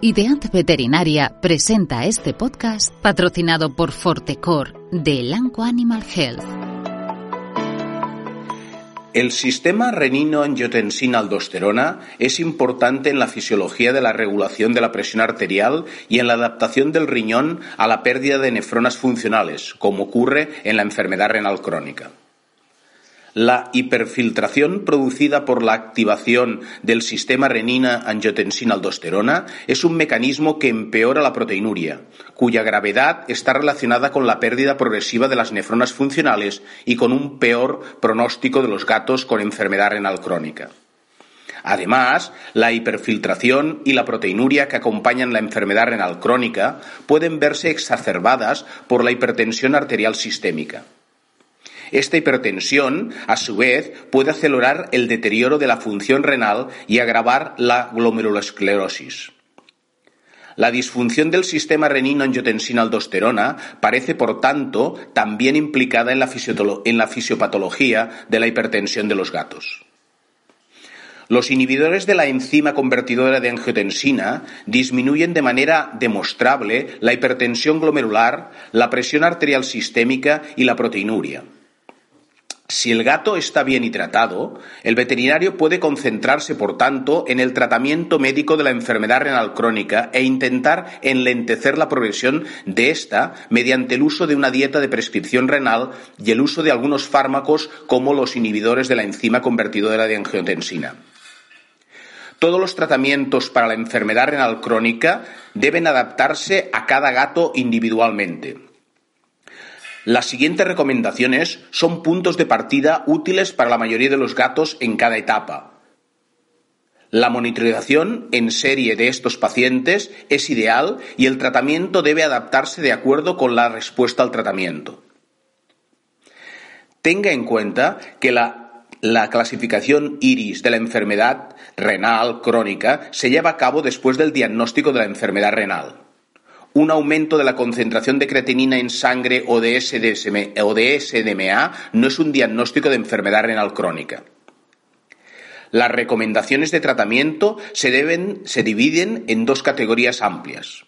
Ideant Veterinaria presenta este podcast patrocinado por Fortecor de Elanco Animal Health. El sistema renino-angiotensina-aldosterona es importante en la fisiología de la regulación de la presión arterial y en la adaptación del riñón a la pérdida de nefronas funcionales, como ocurre en la enfermedad renal crónica. La hiperfiltración producida por la activación del sistema renina-angiotensina-aldosterona es un mecanismo que empeora la proteinuria, cuya gravedad está relacionada con la pérdida progresiva de las nefronas funcionales y con un peor pronóstico de los gatos con enfermedad renal crónica. Además, la hiperfiltración y la proteinuria que acompañan la enfermedad renal crónica pueden verse exacerbadas por la hipertensión arterial sistémica. Esta hipertensión, a su vez, puede acelerar el deterioro de la función renal y agravar la glomerulosclerosis. La disfunción del sistema renino-angiotensina-aldosterona parece, por tanto, también implicada en la, en la fisiopatología de la hipertensión de los gatos. Los inhibidores de la enzima convertidora de angiotensina disminuyen de manera demostrable la hipertensión glomerular, la presión arterial sistémica y la proteinuria. Si el gato está bien hidratado, el veterinario puede concentrarse, por tanto, en el tratamiento médico de la enfermedad renal crónica e intentar enlentecer la progresión de esta mediante el uso de una dieta de prescripción renal y el uso de algunos fármacos como los inhibidores de la enzima convertidora de angiotensina. Todos los tratamientos para la enfermedad renal crónica deben adaptarse a cada gato individualmente. Las siguientes recomendaciones son puntos de partida útiles para la mayoría de los gatos en cada etapa. La monitorización en serie de estos pacientes es ideal y el tratamiento debe adaptarse de acuerdo con la respuesta al tratamiento. Tenga en cuenta que la, la clasificación IRIS de la enfermedad renal crónica se lleva a cabo después del diagnóstico de la enfermedad renal un aumento de la concentración de creatinina en sangre o de, SDMA no es un diagnóstico de enfermedad renal crónica. Las recomendaciones de tratamiento se, se dividen en dos categorías amplias.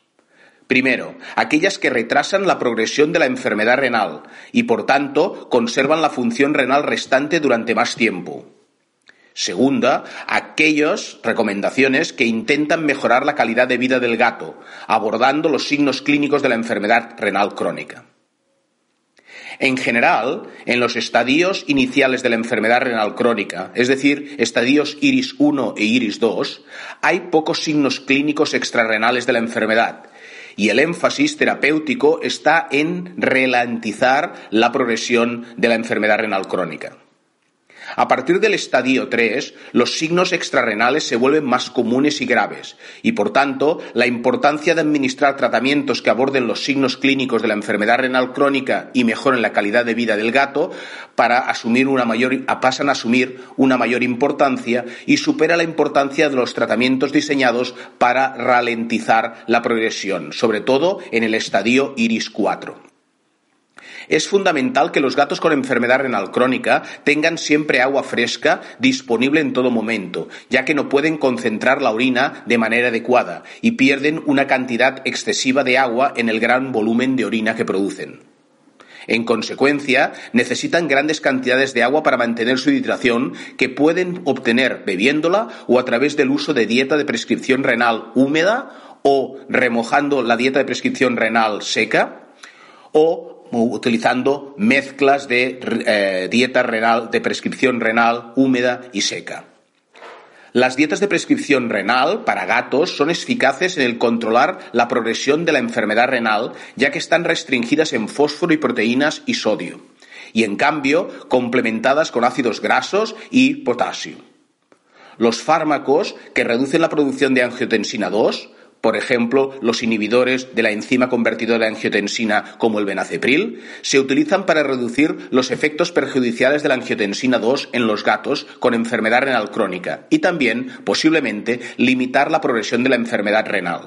Primero, aquellas que retrasan la progresión de la enfermedad renal y, por tanto, conservan la función renal restante durante más tiempo. Segunda, aquellas recomendaciones que intentan mejorar la calidad de vida del gato, abordando los signos clínicos de la enfermedad renal crónica. En general, en los estadios iniciales de la enfermedad renal crónica, es decir, estadios iris 1 e iris 2, hay pocos signos clínicos extrarrenales de la enfermedad y el énfasis terapéutico está en ralentizar la progresión de la enfermedad renal crónica. A partir del estadio 3, los signos extrarrenales se vuelven más comunes y graves, y por tanto, la importancia de administrar tratamientos que aborden los signos clínicos de la enfermedad renal crónica y mejoren la calidad de vida del gato para asumir una mayor, pasan a asumir una mayor importancia y supera la importancia de los tratamientos diseñados para ralentizar la progresión, sobre todo en el estadio iris 4. Es fundamental que los gatos con enfermedad renal crónica tengan siempre agua fresca disponible en todo momento, ya que no pueden concentrar la orina de manera adecuada y pierden una cantidad excesiva de agua en el gran volumen de orina que producen. En consecuencia, necesitan grandes cantidades de agua para mantener su hidratación que pueden obtener bebiéndola o a través del uso de dieta de prescripción renal húmeda o remojando la dieta de prescripción renal seca o utilizando mezclas de eh, dieta renal, de prescripción renal húmeda y seca. Las dietas de prescripción renal para gatos son eficaces en el controlar la progresión de la enfermedad renal, ya que están restringidas en fósforo y proteínas y sodio, y en cambio complementadas con ácidos grasos y potasio. Los fármacos que reducen la producción de angiotensina 2 por ejemplo, los inhibidores de la enzima convertidora de angiotensina como el benacepril, se utilizan para reducir los efectos perjudiciales de la angiotensina 2 en los gatos con enfermedad renal crónica y también, posiblemente, limitar la progresión de la enfermedad renal.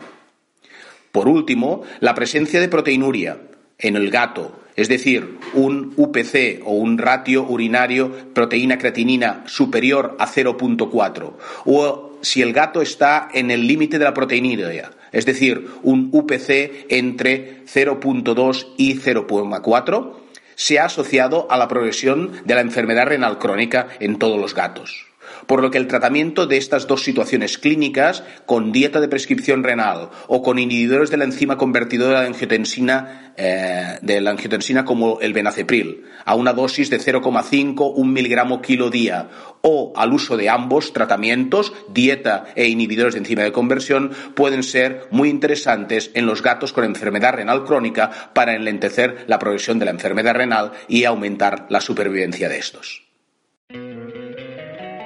Por último, la presencia de proteinuria en el gato, es decir, un UPC o un ratio urinario proteína creatinina superior a 0.4 o si el gato está en el límite de la proteinuria, es decir, un UPC entre 0.2 y 0.4, se ha asociado a la progresión de la enfermedad renal crónica en todos los gatos por lo que el tratamiento de estas dos situaciones clínicas, con dieta de prescripción renal o con inhibidores de la enzima convertidora de angiotensina, eh, de la angiotensina como el benacepril, a una dosis de 0,5 un miligramo kilo día, o al uso de ambos tratamientos, dieta e inhibidores de enzima de conversión, pueden ser muy interesantes en los gatos con enfermedad renal crónica para enlentecer la progresión de la enfermedad renal y aumentar la supervivencia de estos.